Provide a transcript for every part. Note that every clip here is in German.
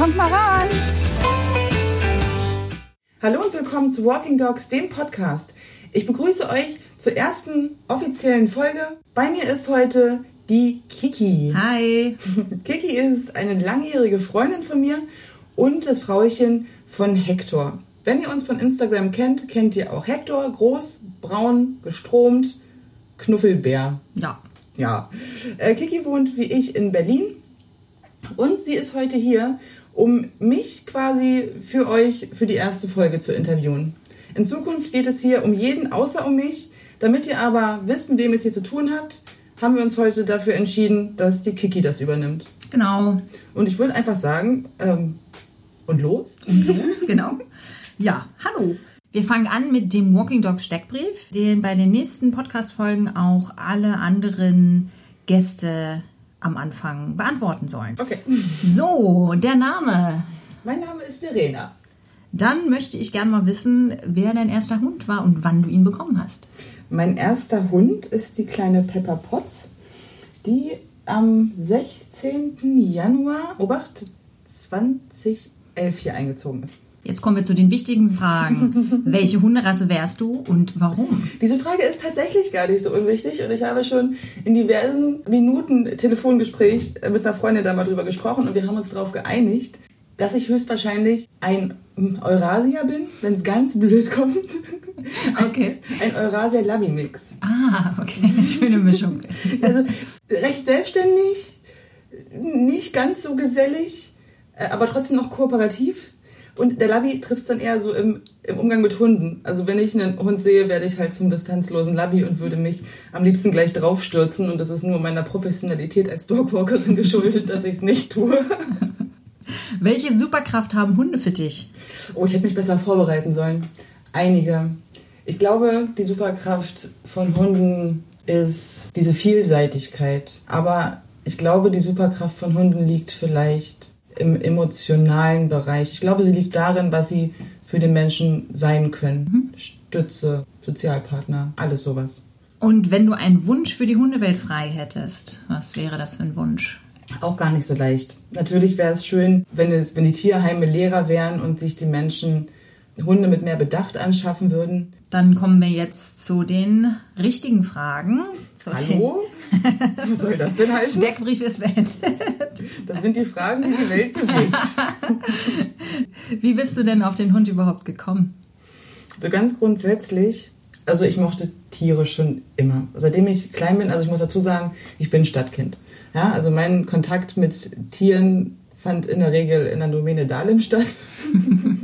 Kommt mal ran! Hallo und willkommen zu Walking Dogs, dem Podcast. Ich begrüße euch zur ersten offiziellen Folge. Bei mir ist heute die Kiki. Hi. Kiki ist eine langjährige Freundin von mir und das Frauchen von Hector. Wenn ihr uns von Instagram kennt, kennt ihr auch Hector, groß, braun, gestromt, Knuffelbär. Ja. Ja. Äh, Kiki wohnt wie ich in Berlin und sie ist heute hier, um mich quasi für euch für die erste Folge zu interviewen. In Zukunft geht es hier um jeden außer um mich. Damit ihr aber wisst, mit wem ihr es hier zu tun habt, haben wir uns heute dafür entschieden, dass die Kiki das übernimmt. Genau. Und ich würde einfach sagen, ähm, und los? Und los, genau. Ja, hallo. Wir fangen an mit dem Walking Dog Steckbrief, den bei den nächsten Podcast-Folgen auch alle anderen Gäste am Anfang beantworten sollen. Okay. So, der Name. Mein Name ist Verena. Dann möchte ich gerne mal wissen, wer dein erster Hund war und wann du ihn bekommen hast. Mein erster Hund ist die kleine Pepper Potts, die am 16. Januar, Obacht, 2011 hier eingezogen ist. Jetzt kommen wir zu den wichtigen Fragen. Welche Hunderasse wärst du und warum? Diese Frage ist tatsächlich gar nicht so unwichtig und ich habe schon in diversen Minuten Telefongespräch mit einer Freundin da mal drüber gesprochen und wir haben uns darauf geeinigt, dass ich höchstwahrscheinlich ein Eurasier bin, wenn es ganz blöd kommt. Okay. Ein Eurasia-Labi-Mix. Ah, okay, eine schöne Mischung. Also recht selbstständig, nicht ganz so gesellig, äh, aber trotzdem noch kooperativ. Und der Labby trifft es dann eher so im, im Umgang mit Hunden. Also wenn ich einen Hund sehe, werde ich halt zum distanzlosen Labby und würde mich am liebsten gleich draufstürzen. Und das ist nur meiner Professionalität als Dogwalkerin geschuldet, dass ich es nicht tue. Welche Superkraft haben Hunde für dich? Oh, ich hätte mich besser vorbereiten sollen. Einige. Ich glaube, die Superkraft von Hunden ist diese Vielseitigkeit. Aber ich glaube, die Superkraft von Hunden liegt vielleicht im emotionalen Bereich. Ich glaube, sie liegt darin, was sie für den Menschen sein können. Stütze, Sozialpartner, alles sowas. Und wenn du einen Wunsch für die Hundewelt frei hättest, was wäre das für ein Wunsch? Auch gar nicht so leicht. Natürlich wäre es schön, wenn, es, wenn die Tierheime leerer wären und sich die Menschen Hunde mit mehr Bedacht anschaffen würden. Dann kommen wir jetzt zu den richtigen Fragen. Zu Hallo? Was soll das denn Den heißen? Steckbrief ist beendet. Das sind die Fragen, die die Welt bewegt. Wie bist du denn auf den Hund überhaupt gekommen? So ganz grundsätzlich, also ich mochte Tiere schon immer. Seitdem ich klein bin, also ich muss dazu sagen, ich bin Stadtkind. Ja, also mein Kontakt mit Tieren fand in der Regel in der Domäne Dahlem statt.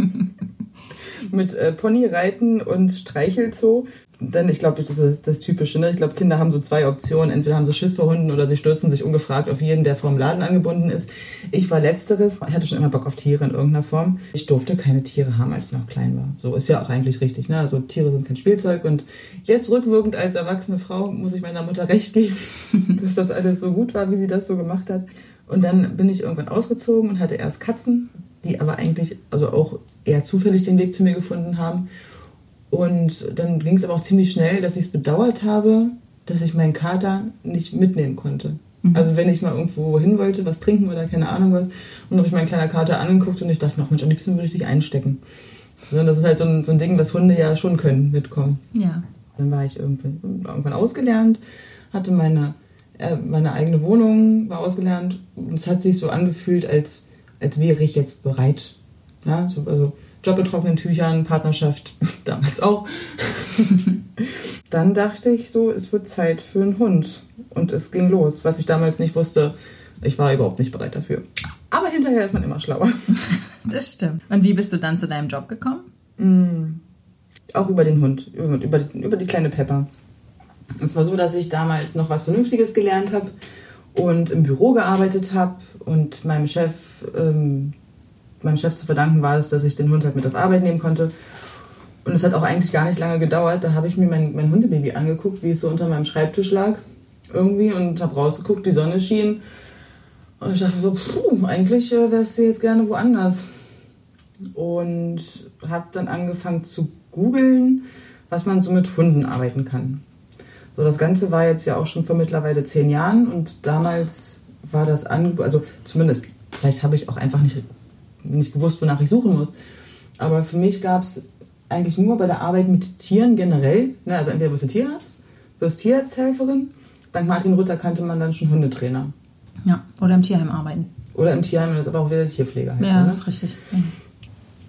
mit äh, Ponyreiten und Streichelzoo. Denn ich glaube, das ist das Typische. Ne? Ich glaube, Kinder haben so zwei Optionen. Entweder haben sie Schiss vor Hunden oder sie stürzen sich ungefragt auf jeden, der vorm Laden angebunden ist. Ich war letzteres. Ich hatte schon immer Bock auf Tiere in irgendeiner Form. Ich durfte keine Tiere haben, als ich noch klein war. So ist ja auch eigentlich richtig. Ne? Also Tiere sind kein Spielzeug. Und jetzt rückwirkend als erwachsene Frau muss ich meiner Mutter recht geben, dass das alles so gut war, wie sie das so gemacht hat. Und dann bin ich irgendwann ausgezogen und hatte erst Katzen, die aber eigentlich also auch eher zufällig den Weg zu mir gefunden haben. Und dann ging es aber auch ziemlich schnell, dass ich es bedauert habe, dass ich meinen Kater nicht mitnehmen konnte. Also wenn ich mal irgendwo hin wollte, was trinken oder keine Ahnung was, und habe ich meinen kleinen Kater angeguckt und ich dachte, ach Mensch, am liebsten würde ich dich einstecken. So, das ist halt so ein, so ein Ding, was Hunde ja schon können, mitkommen. Ja. Dann war ich irgendwann, irgendwann ausgelernt, hatte meine, äh, meine eigene Wohnung, war ausgelernt und es hat sich so angefühlt, als, als wäre ich jetzt bereit. Ja, so, also Job in trockenen Tüchern, Partnerschaft, damals auch. Dann dachte ich so, es wird Zeit für einen Hund. Und es ging los. Was ich damals nicht wusste, ich war überhaupt nicht bereit dafür. Aber hinterher ist man immer schlauer. Das stimmt. Und wie bist du dann zu deinem Job gekommen? Auch über den Hund, über, über, die, über die kleine Pepper. Es war so, dass ich damals noch was Vernünftiges gelernt habe und im Büro gearbeitet habe und meinem Chef, ähm, meinem Chef zu verdanken war es, dass ich den Hund halt mit auf Arbeit nehmen konnte. Und es hat auch eigentlich gar nicht lange gedauert. Da habe ich mir mein, mein Hundebaby angeguckt, wie es so unter meinem Schreibtisch lag irgendwie und habe rausgeguckt, die Sonne schien. Und ich dachte so, puh, eigentlich äh, wärst du jetzt gerne woanders. Und habe dann angefangen zu googeln, was man so mit Hunden arbeiten kann. So, das Ganze war jetzt ja auch schon vor mittlerweile zehn Jahren und damals war das Angebot, also zumindest, vielleicht habe ich auch einfach nicht nicht gewusst, wonach ich suchen muss. Aber für mich gab es eigentlich nur bei der Arbeit mit Tieren generell, ne, also entweder wirst du Tierarzt, wirst Tierarzthelferin, dank Martin Rütter kannte man dann schon Hundetrainer. Ja, oder im Tierheim arbeiten. Oder im Tierheim, das ist aber auch wieder Tierpfleger. Heißt Ja, ne? das ist richtig. Ja.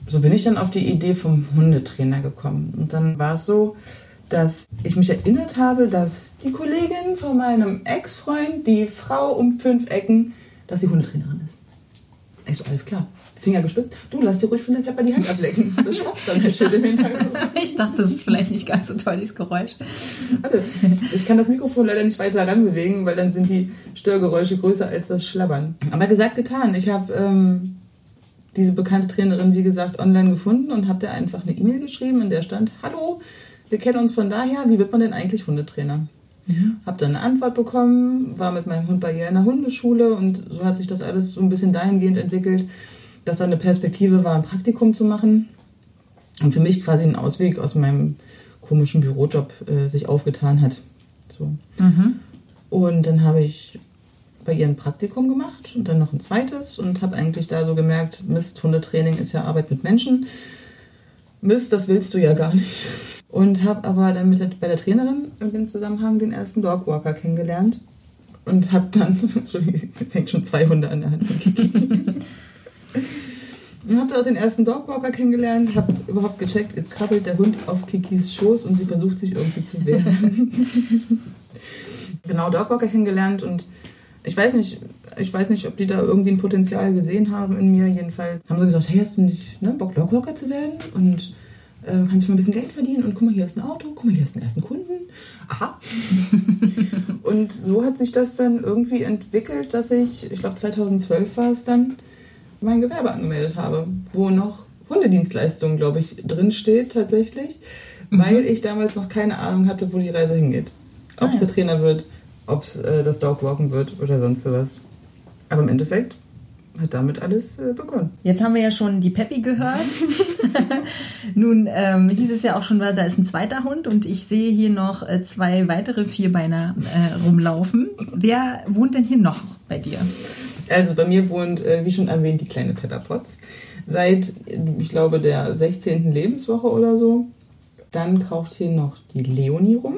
so bin ich dann auf die Idee vom Hundetrainer gekommen. Und dann war es so, dass ich mich erinnert habe, dass die Kollegin von meinem Ex-Freund, die Frau um fünf Ecken, dass sie Hundetrainerin ist. Ich so, alles klar. Finger gespitzt. Du, lass dir ruhig von der Pepper die Hand ablecken. Das schwatzt dann nicht im Hintergrund. Ich dachte, das ist vielleicht nicht ganz so toll, dieses Geräusch. Warte, ich kann das Mikrofon leider nicht weiter ranbewegen, weil dann sind die Störgeräusche größer als das Schlabbern. Aber gesagt, getan. Ich habe ähm, diese bekannte Trainerin, wie gesagt, online gefunden und habe der einfach eine E-Mail geschrieben, in der stand, hallo, wir kennen uns von daher, wie wird man denn eigentlich Hundetrainer? Habe dann eine Antwort bekommen, war mit meinem Hund bei ihr in der Hundeschule und so hat sich das alles so ein bisschen dahingehend entwickelt, dass da eine Perspektive war, ein Praktikum zu machen und für mich quasi ein Ausweg aus meinem komischen Bürojob äh, sich aufgetan hat. So. Und dann habe ich bei ihr ein Praktikum gemacht und dann noch ein zweites und habe eigentlich da so gemerkt, Mist, Hundetraining ist ja Arbeit mit Menschen. Mist, das willst du ja gar nicht. Und habe aber dann mit der, bei der Trainerin in dem Zusammenhang den ersten Dogwalker kennengelernt und habe dann, Entschuldigung, jetzt hängt schon zwei Hunde an der Hand von Kiki. Und habe dort den ersten Dogwalker kennengelernt, habe überhaupt gecheckt, jetzt krabbelt der Hund auf Kikis Schoß und sie versucht sich irgendwie zu wehren. genau Dogwalker kennengelernt und ich weiß nicht, ich weiß nicht, ob die da irgendwie ein Potenzial gesehen haben in mir. Jedenfalls haben sie gesagt, hey, hast du nicht ne, Bock, Dogwalker zu werden? Und äh, kannst du mal ein bisschen Geld verdienen? Und guck mal, hier ist ein Auto, guck mal, hier ist ein ersten Kunden. Aha. und so hat sich das dann irgendwie entwickelt, dass ich, ich glaube 2012 war es dann, mein Gewerbe angemeldet habe, wo noch Hundedienstleistung, glaube ich, drin steht tatsächlich, weil ich damals noch keine Ahnung hatte, wo die Reise hingeht. Ob Ah, es ja. der Trainer wird, ob es äh, das Dogwalken wird oder sonst was. Aber im Endeffekt hat damit alles äh, begonnen. Jetzt haben wir ja schon die Peppi gehört. Nun ähm, hieß es ja auch schon, da ist ein zweiter Hund und ich sehe hier noch äh, zwei weitere Vierbeiner äh, rumlaufen. Wer wohnt denn hier noch bei dir? Also bei mir wohnt, äh, wie schon erwähnt, die kleine Pepper Potts. Seit, ich glaube, der 16. Lebenswoche oder so. Dann kraucht hier noch die Leonie rum.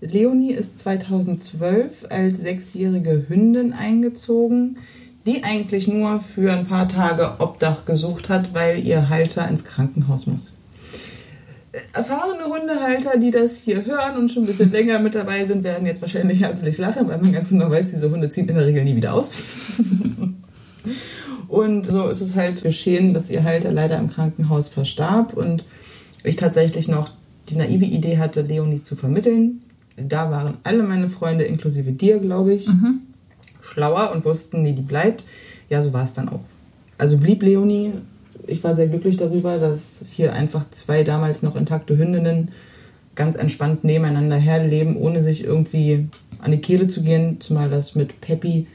Leonie ist 2012 als sechsjährige Hündin eingezogen, die eigentlich nur für ein paar Tage Obdach gesucht hat, weil ihr Halter ins Krankenhaus muss. Erfahrene Hundehalter, die das hier hören und schon ein bisschen länger mit dabei sind, werden jetzt wahrscheinlich herzlich lachen, weil man ganz genau weiß, diese Hunde ziehen in der Regel nie wieder aus. Und so ist es halt geschehen, dass ihr Halter leider im Krankenhaus verstarb und ich tatsächlich noch die naive Idee hatte, Leonie zu vermitteln. Da waren alle meine Freunde, inklusive dir, glaube ich, schlauer und wussten, nee, die bleibt. Ja, so war es dann auch. Also blieb Leonie. Ich war sehr glücklich darüber, dass hier einfach zwei damals noch intakte Hündinnen ganz entspannt nebeneinander herleben, ohne sich irgendwie an die Kehle zu gehen, zumal das mit Peppi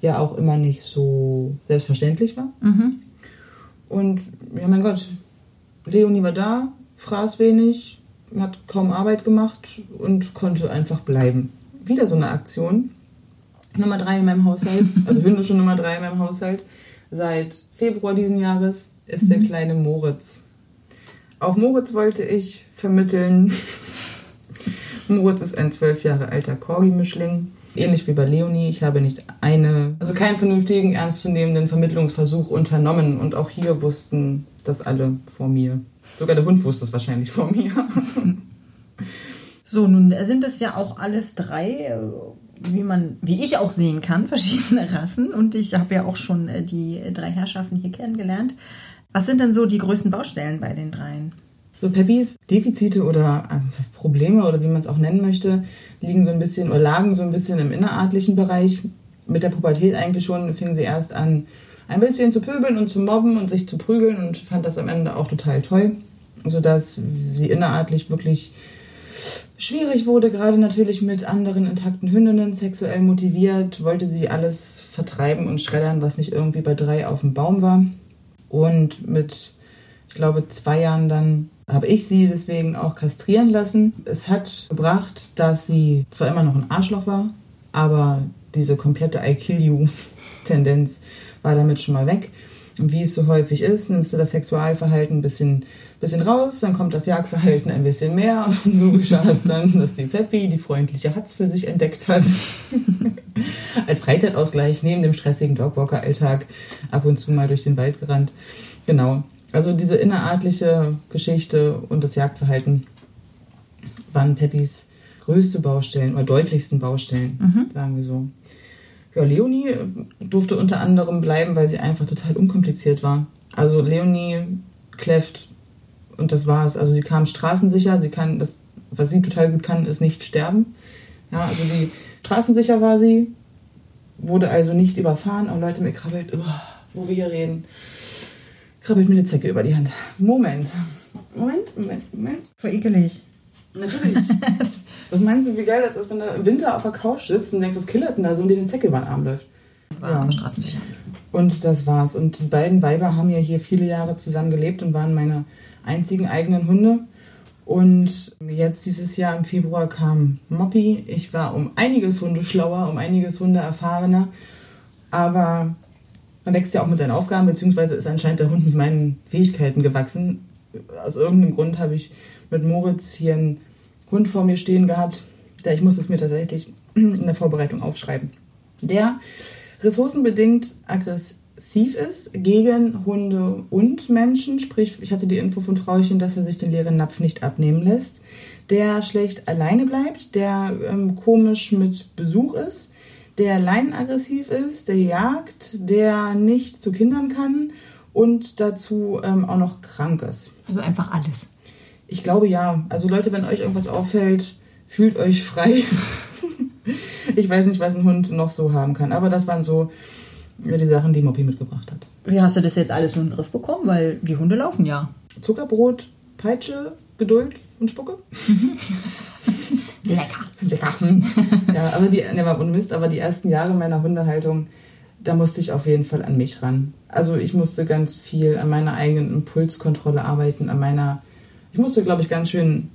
ja auch immer nicht so selbstverständlich war. Und ja, mein Gott, Leonie war da, fraß wenig, hat kaum Arbeit gemacht und konnte einfach bleiben. Wieder so eine Aktion. Nummer drei in meinem Haushalt, also hündische Nummer drei in meinem Haushalt. Seit Februar diesen Jahres ist der kleine Moritz. Auch Moritz wollte ich vermitteln. Moritz ist ein zwölf Jahre alter Corgi-Mischling. Ähnlich wie bei Leonie. Ich habe nicht eine, also keinen vernünftigen, ernstzunehmenden Vermittlungsversuch unternommen. Und auch hier wussten das alle vor mir. Sogar der Hund wusste es wahrscheinlich vor mir. So, nun sind es ja auch alles drei, äh, wie man, wie ich auch sehen kann, verschiedene Rassen. Und ich habe ja auch schon äh, die drei Herrschaften hier kennengelernt. Was sind denn so die größten Baustellen bei den dreien? So Peppis Defizite oder äh, Probleme oder wie man es auch nennen möchte, liegen so ein bisschen oder lagen so ein bisschen im innerartlichen Bereich. Mit der Pubertät eigentlich schon fing sie erst an, ein bisschen zu pöbeln und zu mobben und sich zu prügeln und fand das am Ende auch total toll, sodass sie innerartlich wirklich schwierig wurde, gerade natürlich mit anderen intakten Hündinnen, sexuell motiviert, wollte sie alles vertreiben und schreddern, was nicht irgendwie bei drei auf dem Baum war. Und mit, ich glaube, zwei Jahren dann habe ich sie deswegen auch kastrieren lassen. Es hat gebracht, dass sie zwar immer noch ein Arschloch war, aber diese komplette I kill you Tendenz war damit schon mal weg. Und wie es so häufig ist, nimmst du das Sexualverhalten ein bisschen, bisschen raus, dann kommt das Jagdverhalten ein bisschen mehr. Und so geschah es dann, dass die Peppi die freundliche Hatz für sich entdeckt hat. Als Freizeitausgleich neben dem stressigen Dogwalker-Alltag ab und zu mal durch den Wald gerannt. Genau. Also diese innerartliche Geschichte und das Jagdverhalten waren Peppis größte Baustellen oder deutlichsten Baustellen, mhm. sagen wir so. Ja, Leonie durfte unter anderem bleiben, weil sie einfach total unkompliziert war. Also Leonie kläfft und das war's. Also sie kam straßensicher, sie kann das, was sie total gut kann, ist nicht sterben. Ja, also die straßensicher war sie, wurde also nicht überfahren. Oh Leute, mir krabbelt, oh, wo wir hier reden, krabbelt mir eine Zecke über die Hand. Moment. Moment, Moment, Moment. Voll. Natürlich. was meinst du, wie geil das ist, wenn du im Winter auf der Couch sitzt und denkst, was killert denn da so und dir den Zecke über den Arm läuft? War ja. straßensicher. Und das war's. Und die beiden Weiber haben ja hier viele Jahre zusammen gelebt und waren meine einzigen eigenen Hunde. Und jetzt dieses Jahr im Februar kam Moppy. Ich war um einiges Hunde schlauer, um einiges Hunde erfahrener. Aber man wächst ja auch mit seinen Aufgaben, beziehungsweise ist anscheinend der Hund mit meinen Fähigkeiten gewachsen. Aus irgendeinem Grund habe ich mit Moritz hier einen Hund vor mir stehen gehabt. Der, ich muss es mir tatsächlich in der Vorbereitung aufschreiben. Der ressourcenbedingt aggressiv ist gegen Hunde und Menschen. Sprich, ich hatte die Info von Frauchen, dass er sich den leeren Napf nicht abnehmen lässt. Der schlecht alleine bleibt, der ähm, komisch mit Besuch ist, der leinenaggressiv ist, der jagt, der nicht zu Kindern kann und dazu ähm, auch noch krank ist. Also einfach alles. Ich glaube ja. Also Leute, wenn euch irgendwas auffällt, fühlt euch frei. ich weiß nicht, was ein Hund noch so haben kann. Aber das waren so die Sachen, die Moppy mitgebracht hat. Wie hast du das jetzt alles so in den Griff bekommen? Weil die Hunde laufen ja. Zuckerbrot, Peitsche, Geduld und Spucke. Lecker. Lecker. ja, aber die, ne, mal Mist, aber die ersten Jahre meiner Hundehaltung, da musste ich auf jeden Fall an mich ran. Also ich musste ganz viel an meiner eigenen Impulskontrolle arbeiten, an meiner ich musste, glaube ich, ganz schön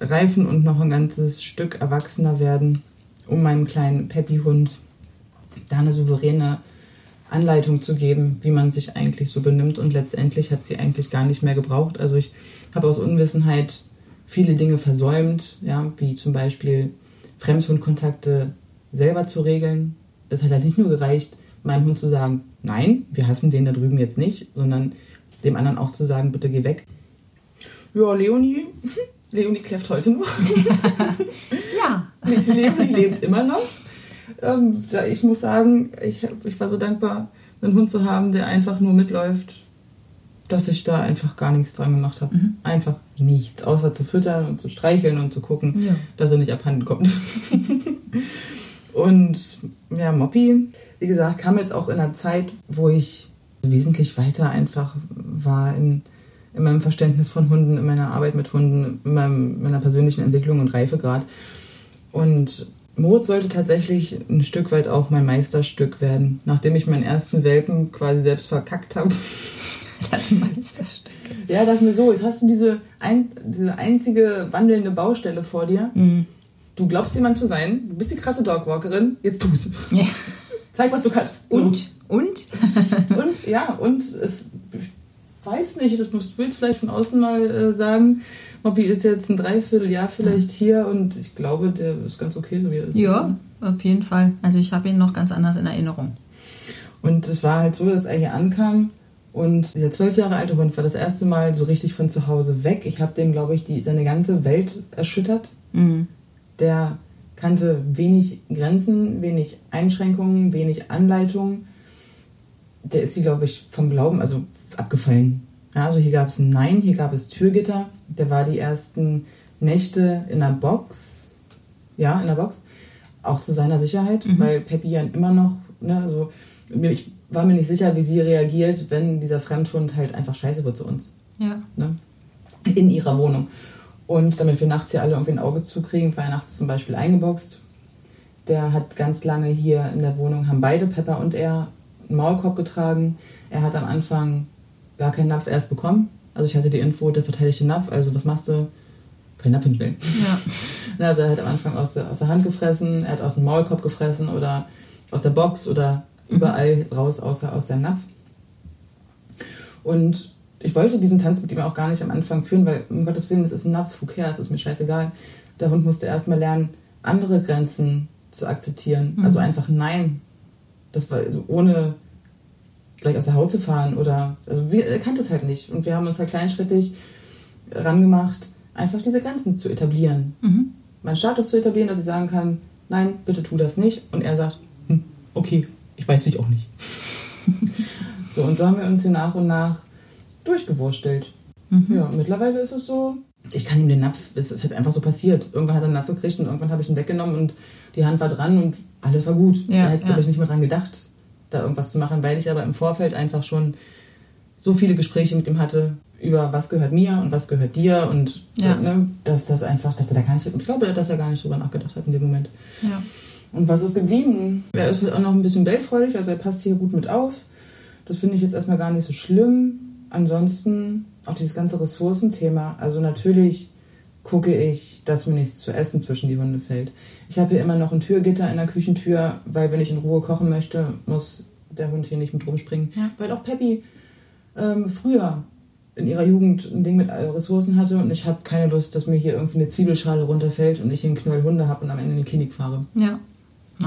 reifen und noch ein ganzes Stück erwachsener werden, um meinem kleinen Peppy-Hund da eine souveräne Anleitung zu geben, wie man sich eigentlich so benimmt. Und letztendlich hat sie eigentlich gar nicht mehr gebraucht. Also ich habe aus Unwissenheit viele Dinge versäumt, ja, wie zum Beispiel Fremdhundkontakte selber zu regeln. Es hat halt nicht nur gereicht, meinem Hund zu sagen, nein, wir hassen den da drüben jetzt nicht, sondern dem anderen auch zu sagen, bitte geh weg. Ja, Leonie. Leonie kläfft heute noch. ja. Leonie lebt immer noch. Ähm, ich muss sagen, ich, ich war so dankbar, einen Hund zu haben, der einfach nur mitläuft, dass ich da einfach gar nichts dran gemacht habe. Mhm. Einfach nichts, außer zu füttern und zu streicheln und zu gucken, ja. dass er nicht abhanden kommt. Und ja, Moppy, wie gesagt, kam jetzt auch in einer Zeit, wo ich wesentlich weiter einfach war in in meinem Verständnis von Hunden, in meiner Arbeit mit Hunden, in meinem, meiner persönlichen Entwicklung und Reifegrad. Und Moritz sollte tatsächlich ein Stück weit auch mein Meisterstück werden. Nachdem ich meinen ersten Welpen quasi selbst verkackt habe. Das Meisterstück. Ja, dachte mir so, jetzt hast du diese, ein, diese einzige wandelnde Baustelle vor dir. Mhm. Du glaubst jemand zu sein, du bist die krasse Dogwalkerin, jetzt tu's. Ja. Zeig, was du kannst. Und? Und? und, ja, und es weiß nicht, das musst du jetzt vielleicht von außen mal äh, sagen. Moppy ist jetzt ein Dreivierteljahr vielleicht ja. hier und ich glaube, der ist ganz okay, so wie er ist. Ja, auf jeden Fall. Also ich habe ihn noch ganz anders in Erinnerung. Und es war halt so, dass er hier ankam und dieser zwölf Jahre alte Hund war das erste Mal so richtig von zu Hause weg. Ich habe dem, glaube ich, die, seine ganze Welt erschüttert. Mhm. Der kannte wenig Grenzen, wenig Einschränkungen, wenig Anleitungen. Der ist sie, glaube ich, vom Glauben, also abgefallen. Ja, also hier gab es ein Nein, hier gab es Türgitter. Der war die ersten Nächte in der Box. Ja, in der Box. Auch zu seiner Sicherheit, mhm. weil Peppi ja immer noch, ne, so, ich war mir nicht sicher, wie sie reagiert, wenn dieser Fremdhund halt einfach scheiße wird zu uns. Ja. Ne? In ihrer Wohnung. Und damit wir nachts hier alle irgendwie ein Auge zukriegen, war er nachts zum Beispiel eingeboxt. Der hat ganz lange hier in der Wohnung, haben beide, Pepper und er, einen Maulkorb getragen. Er hat am Anfang gar keinen Napf erst bekommen. Also ich hatte die Info, der verteidigt den Napf, also was machst du? Kein Napf hinstellen. Ja. also er hat am Anfang aus der, aus der Hand gefressen, er hat aus dem Maulkorb gefressen oder aus der Box oder überall raus außer aus seinem Napf. Und ich wollte diesen Tanz mit ihm auch gar nicht am Anfang führen, weil um Gottes Willen, das ist ein Napf, who cares, ist mir scheißegal. Der Hund musste erstmal lernen, andere Grenzen zu akzeptieren. Mhm. Also einfach Nein. Das war also ohne gleich aus der Haut zu fahren oder, also wir, er kannte es halt nicht. Und wir haben uns halt kleinschrittig rangemacht, einfach diese Grenzen zu etablieren. Mhm. Meinen Status zu etablieren, dass ich sagen kann, nein, bitte tu das nicht. Und er sagt, hm, okay, ich weiß dich auch nicht. so, und so haben wir uns hier nach und nach durchgewurstelt. Mhm. Ja, mittlerweile ist es so, ich kann ihm den Napf, es ist jetzt einfach so passiert. Irgendwann hat er einen Napf gekriegt und irgendwann habe ich ihn weggenommen und die Hand war dran und alles war gut. Ja, er hat, ja. ich, nicht mehr dran gedacht, da irgendwas zu machen, weil ich aber im Vorfeld einfach schon so viele Gespräche mit ihm hatte über was gehört mir und was gehört dir und Ja. ne, dass das einfach, dass er da gar nicht, ich glaube, dass er gar nicht drüber nachgedacht hat in dem Moment. Ja. Und was ist geblieben? Er ist auch noch ein bisschen weltfreudig, also er passt hier gut mit auf. Das finde ich jetzt erstmal gar nicht so schlimm. Ansonsten auch dieses ganze Ressourcenthema. Also natürlich gucke ich, dass mir nichts zu essen zwischen die Hunde fällt. Ich habe hier immer noch ein Türgitter in der Küchentür, weil wenn ich in Ruhe kochen möchte, muss der Hund hier nicht mit rumspringen. Ja. Weil auch Peppi ähm, früher in ihrer Jugend ein Ding mit Ressourcen hatte und ich habe keine Lust, dass mir hier irgendwie eine Zwiebelschale runterfällt und ich hier einen Knöll Hunde habe und am Ende in die Klinik fahre. Ja.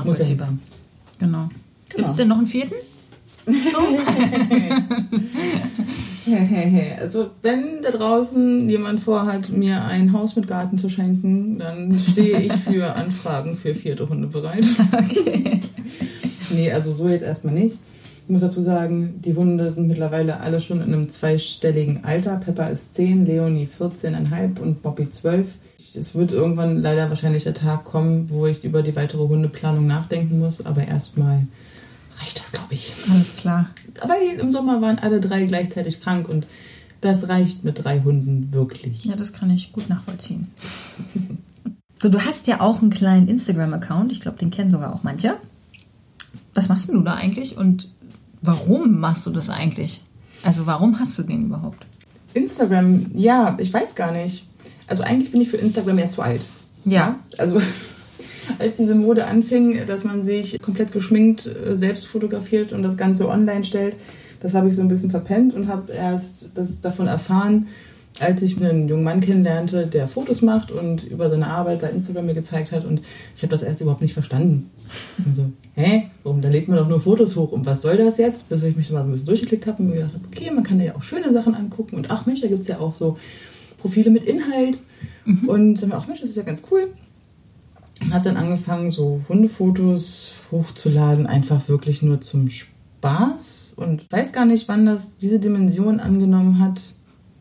Muss ja nicht sein. Genau. Genau. Gibt es denn noch einen vierten? also wenn da draußen jemand vorhat, mir ein Haus mit Garten zu schenken, dann stehe ich für Anfragen für vierte Hunde bereit. Okay. Nee, also so jetzt erstmal nicht. Ich muss dazu sagen, die Hunde sind mittlerweile alle schon in einem zweistelligen Alter. Pepper ist 10, Leonie 14,5 und Bobby 12. Es wird irgendwann leider wahrscheinlich der Tag kommen, wo ich über die weitere Hundeplanung nachdenken muss, aber erstmal reicht das, glaube ich. Alles klar. Aber im Sommer waren alle drei gleichzeitig krank und das reicht mit drei Hunden wirklich. Ja, das kann ich gut nachvollziehen. So, du hast ja auch einen kleinen Instagram-Account. Ich glaube, den kennen sogar auch manche. Was machst du da eigentlich und warum machst du das eigentlich? Also, warum hast du den überhaupt? Instagram, ja, ich weiß gar nicht. Also eigentlich bin ich für Instagram ja zu alt. Ja. Also als diese Mode anfing, dass man sich komplett geschminkt äh, selbst fotografiert und das Ganze online stellt, das habe ich so ein bisschen verpennt und habe erst das davon erfahren, als ich einen jungen Mann kennenlernte, der Fotos macht und über seine Arbeit da Instagram mir gezeigt hat und ich habe das erst überhaupt nicht verstanden. Also, hä? Warum? Da lädt man doch nur Fotos hoch und was soll das jetzt? Bis ich mich mal so ein bisschen durchgeklickt habe und mir gedacht habe, okay, man kann ja auch schöne Sachen angucken und ach Mensch, da gibt es ja auch so Profile mit Inhalt und dann auch Mensch, das ist ja ganz cool. Habe dann angefangen, so Hundefotos hochzuladen, einfach wirklich nur zum Spaß und weiß gar nicht, wann das diese Dimension angenommen hat,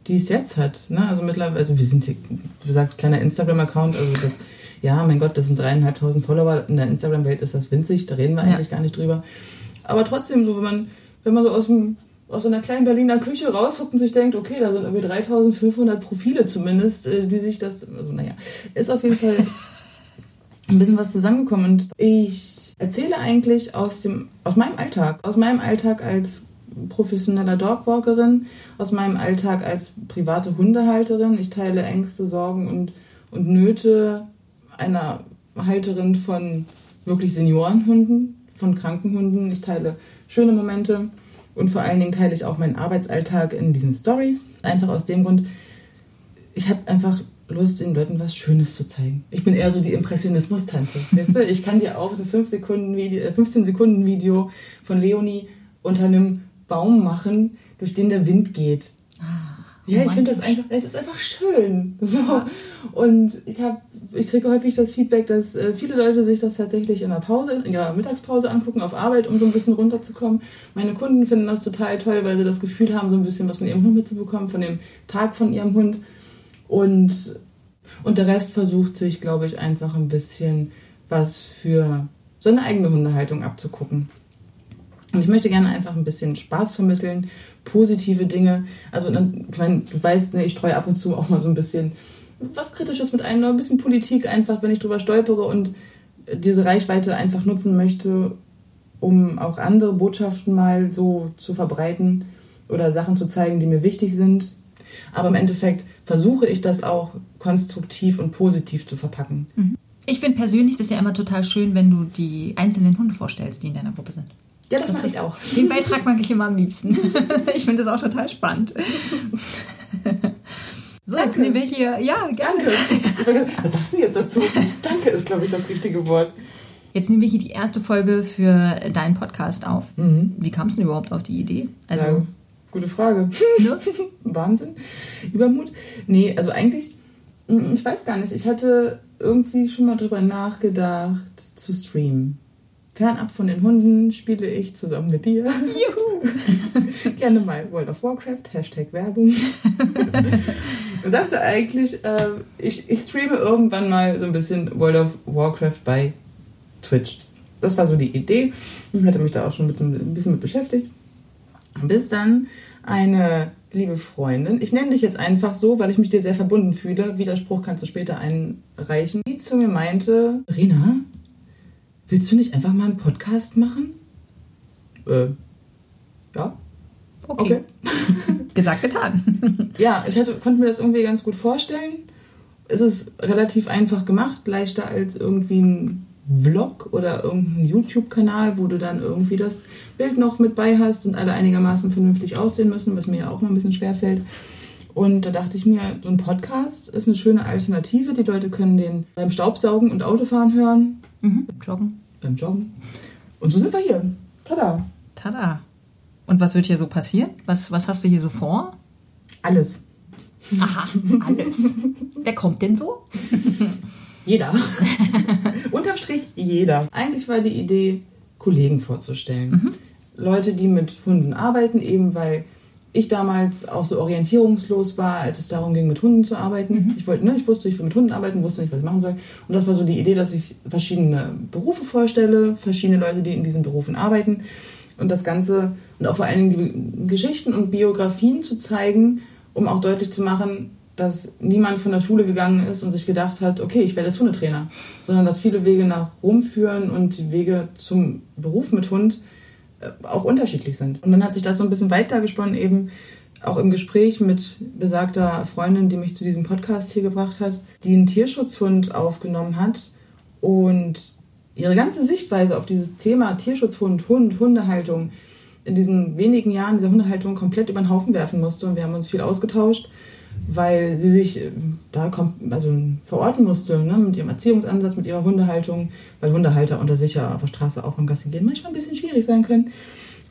die es jetzt hat. Ne? Also mittlerweile, also wir sind, hier, du sagst kleiner Instagram-Account, also das, ja, mein Gott, das sind dreieinhalbtausend Follower. In der Instagram-Welt ist das winzig, da reden wir Ja. eigentlich gar nicht drüber. Aber trotzdem, so wenn man, wenn man so aus dem aus einer kleinen Berliner Küche rausguckt und sich denkt, okay, da sind irgendwie 3500 Profile zumindest, äh, die sich das, also naja, ist auf jeden Fall ein bisschen was zusammengekommen und ich erzähle eigentlich aus dem aus meinem Alltag, aus meinem Alltag als professioneller Dogwalkerin, aus meinem Alltag als private Hundehalterin. Ich teile Ängste, Sorgen und und Nöte einer Halterin von wirklich Seniorenhunden, von kranken Hunden. Ich teile schöne Momente und vor allen Dingen teile ich auch meinen Arbeitsalltag in diesen Stories. Einfach aus dem Grund, ich habe einfach Lust, den Leuten was Schönes zu zeigen. Ich bin eher so die Impressionismus-Tante. Weißt du? Ich kann dir auch ein 5 Sekunden Video, äh, 15 Sekunden Video von Leonie unter einem Baum machen, durch den der Wind geht. Ja, ich finde das einfach, es ist einfach schön. So. Und ich habe, ich kriege häufig das Feedback, dass äh, viele Leute sich das tatsächlich in der Pause, in ihrer Mittagspause angucken, auf Arbeit, um so ein bisschen runterzukommen. Meine Kunden finden das total toll, weil sie das Gefühl haben, so ein bisschen was von ihrem Hund mitzubekommen, von dem Tag von ihrem Hund. Und, und der Rest versucht sich, glaube ich, einfach ein bisschen was für seine eigene Hundehaltung abzugucken. Und ich möchte gerne einfach ein bisschen Spaß vermitteln, positive Dinge. Also, ich meine, du weißt, ne, ich streue ab und zu auch mal so ein bisschen was Kritisches mit ein, oder ein bisschen Politik einfach, wenn ich drüber stolpere und diese Reichweite einfach nutzen möchte, um auch andere Botschaften mal so zu verbreiten oder Sachen zu zeigen, die mir wichtig sind. Aber im Endeffekt versuche ich das auch konstruktiv und positiv zu verpacken. Ich finde persönlich das ja immer total schön, wenn du die einzelnen Hunde vorstellst, die in deiner Gruppe sind. Ja, das, das mache ich auch. Den Beitrag mag ich immer am liebsten. ich finde das auch total spannend. So, Danke. jetzt nehmen wir hier. Ja, gerne. Danke. Was sagst du jetzt dazu? Danke ist, glaube ich, das richtige Wort. Jetzt nehmen wir hier die erste Folge für deinen Podcast auf. Mhm. Wie kam es denn überhaupt auf die Idee? Also, ja, gute Frage. Ne? Wahnsinn. Übermut? Nee, also eigentlich, mm, ich weiß gar nicht. Ich hatte irgendwie schon mal drüber nachgedacht, zu streamen. Fernab von den Hunden spiele ich zusammen mit dir. Juhu! Gerne mal World of Warcraft, Hashtag Werbung. und dachte eigentlich, äh, ich, ich streame irgendwann mal so ein bisschen World of Warcraft bei Twitch. Das war so die Idee. Ich hatte mich da auch schon mit, ein bisschen mit beschäftigt. Bis dann eine liebe Freundin, ich nenne dich jetzt einfach so, weil ich mich dir sehr verbunden fühle, Widerspruch kannst du später einreichen, die zu mir meinte, Rina, willst du nicht einfach mal einen Podcast machen? Äh, ja. Okay. okay. Gesagt, getan. ja, ich hatte, konnte mir das irgendwie ganz gut vorstellen. Es ist relativ einfach gemacht, leichter als irgendwie ein Vlog oder irgendein YouTube-Kanal, wo du dann irgendwie das Bild noch mit bei hast und alle einigermaßen vernünftig aussehen müssen, was mir ja auch mal ein bisschen schwer fällt. Und da dachte ich mir, so ein Podcast ist eine schöne Alternative. Die Leute können den beim Staubsaugen und Autofahren hören. Mhm. Beim Joggen. Beim Joggen. Und so sind wir hier. Tada. Tada. Und was wird hier so passieren? Was, was hast du hier so vor? Alles. Aha, alles. Wer kommt denn so? Jeder. Unterm Strich jeder. Eigentlich war die Idee, Kollegen vorzustellen. Mhm. Leute, die mit Hunden arbeiten, eben weil ich damals auch so orientierungslos war, als es darum ging, mit Hunden zu arbeiten. Mhm. Ich wollte, ne, ich wusste, ich will mit Hunden arbeiten, wusste nicht, was ich machen soll. Und das war so die Idee, dass ich verschiedene Berufe vorstelle, verschiedene Leute, die in diesen Berufen arbeiten. Und das Ganze und auch vor allen Dingen Geschichten und Biografien zu zeigen, um auch deutlich zu machen, dass niemand von der Schule gegangen ist und sich gedacht hat, okay, ich werde jetzt Hundetrainer, sondern dass viele Wege nach Rom führen und die Wege zum Beruf mit Hund äh, auch unterschiedlich sind. Und dann hat sich das so ein bisschen weitergesponnen, eben auch im Gespräch mit besagter Freundin, die mich zu diesem Podcast hier gebracht hat, die einen Tierschutzhund aufgenommen hat und ihre ganze Sichtweise auf dieses Thema Tierschutzhund, Hund, Hundehaltung in diesen wenigen Jahren dieser Hundehaltung komplett über den Haufen werfen musste. Und wir haben uns viel ausgetauscht weil sie sich äh, da kommt, also verorten musste, ne, mit ihrem Erziehungsansatz, mit ihrer Hundehaltung, weil Hundehalter unter sich ja auf der Straße auch beim Gassi gehen manchmal ein bisschen schwierig sein können.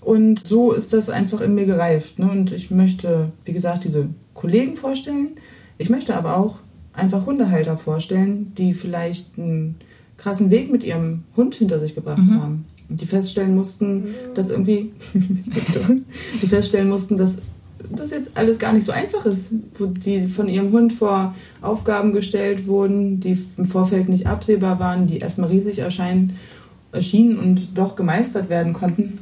Und so ist das einfach in mir gereift. Ne? Und ich möchte, wie gesagt, diese Kollegen vorstellen. Ich möchte aber auch einfach Hundehalter vorstellen, die vielleicht einen krassen Weg mit ihrem Hund hinter sich gebracht mhm. haben. Die feststellen mussten, dass irgendwie, die feststellen mussten, dass das jetzt alles gar nicht so einfach ist, wo die von ihrem Hund vor Aufgaben gestellt wurden, die im Vorfeld nicht absehbar waren, die erstmal riesig erscheinen, erschienen und doch gemeistert werden konnten.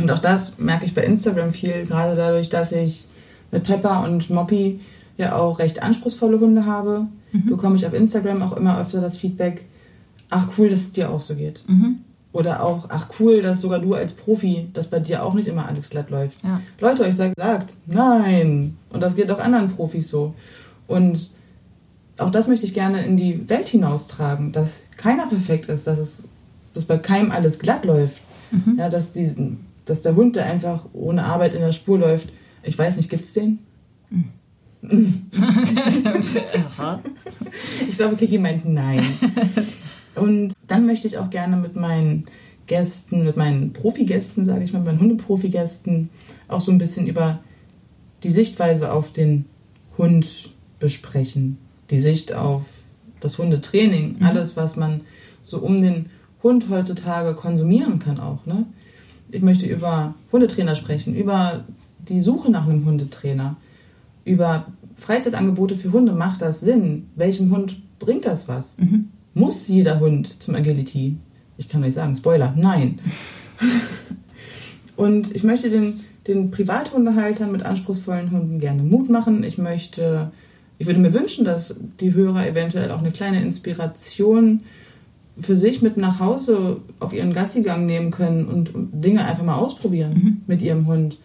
Und auch das merke ich bei Instagram viel, gerade dadurch, dass ich mit Pepper und Moppy ja auch recht anspruchsvolle Hunde habe, mhm. bekomme ich auf Instagram auch immer öfter das Feedback, ach cool, dass es dir auch so geht. Mhm. Oder auch, ach cool, dass sogar du als Profi, dass bei dir auch nicht immer alles glatt läuft. Ja. Leute, euch sagt, nein. Und das geht auch anderen Profis so. Und auch das möchte ich gerne in die Welt hinaustragen, dass keiner perfekt ist, dass es dass bei keinem alles glatt läuft. Mhm. Ja, dass, diesen, dass der Hund, der einfach ohne Arbeit in der Spur läuft, ich weiß nicht, gibt es den? Mhm. ich glaube, Kiki meint nein. Und dann möchte ich auch gerne mit meinen Gästen, mit meinen Profigästen, sage ich mal, meinen Hundeprofigästen, auch so ein bisschen über die Sichtweise auf den Hund besprechen. Die Sicht auf das Hundetraining, mhm. alles, was man so um den Hund heutzutage konsumieren kann auch. Ne? Ich möchte über Hundetrainer sprechen, über die Suche nach einem Hundetrainer, über Freizeitangebote für Hunde. Macht das Sinn? Welchem Hund bringt das was? Mhm. Muss jeder Hund zum Agility? Ich kann nicht sagen, Spoiler, nein. Und ich möchte den, den Privathundehaltern mit anspruchsvollen Hunden gerne Mut machen. Ich möchte, ich würde mir wünschen, dass die Hörer eventuell auch eine kleine Inspiration für sich mit nach Hause auf ihren Gassigang nehmen können und Dinge einfach mal ausprobieren mhm. mit ihrem Hund.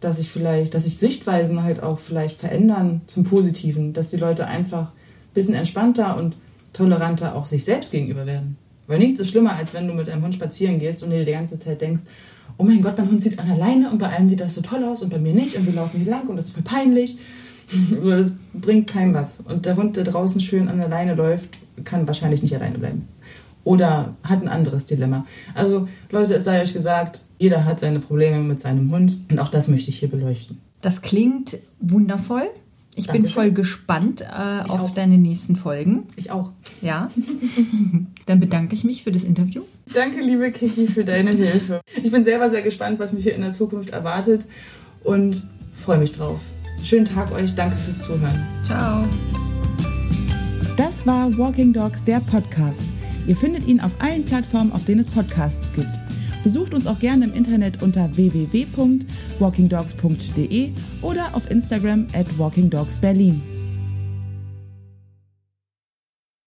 Dass sich vielleicht, dass sich Sichtweisen halt auch vielleicht verändern zum Positiven, dass die Leute einfach ein bisschen entspannter und toleranter auch sich selbst gegenüber werden. Weil nichts ist schlimmer, als wenn du mit deinem Hund spazieren gehst und dir die ganze Zeit denkst, oh mein Gott, mein Hund sieht an alleine und bei allen sieht das so toll aus und bei mir nicht und wir laufen hier lang und das ist voll peinlich. So, das bringt keinem was. Und der Hund, der draußen schön an alleine läuft, kann wahrscheinlich nicht alleine bleiben. Oder hat ein anderes Dilemma. Also, Leute, es sei euch gesagt, jeder hat seine Probleme mit seinem Hund und auch das möchte ich hier beleuchten. Das klingt wundervoll. Ich bin Dankeschön. voll gespannt äh, auf auch. deine nächsten Folgen. Ich auch. Ja. Dann bedanke ich mich für das Interview. Danke, liebe Kiki, für deine Hilfe. Ich bin selber sehr gespannt, was mich hier in der Zukunft erwartet und freue mich drauf. Schönen Tag euch, danke fürs Zuhören. Ciao. Das war Walking Dogs, der Podcast. Ihr findet ihn auf allen Plattformen, auf denen es Podcasts gibt. Besucht uns auch gerne im Internet unter www.walkingdogs.de oder auf Instagram at walkingdogsberlin.